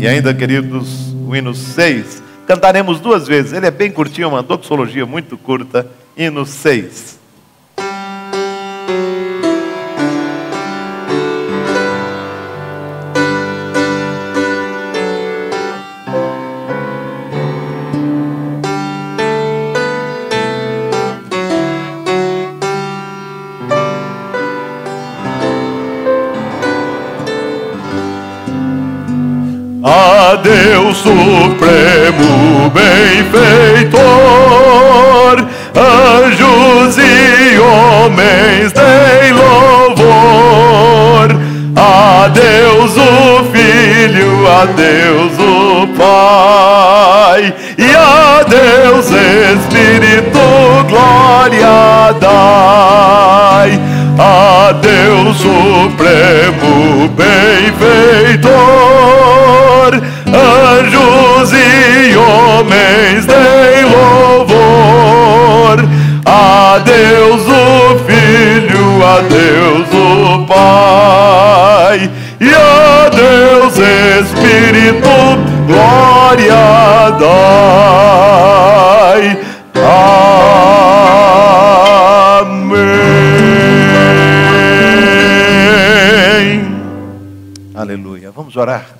E ainda, queridos, o hino 6, cantaremos duas vezes. Ele é bem curtinho, uma doxologia muito curta. Hino 6. A Deus supremo benfeitor, anjos e homens dei louvor, a Deus o Filho, a Deus o Pai, e a Deus Espírito glória dai, a Deus supremo benfeitor, a Deus o Pai, e a Deus Espírito glória dai. Amém. Aleluia. Vamos orar.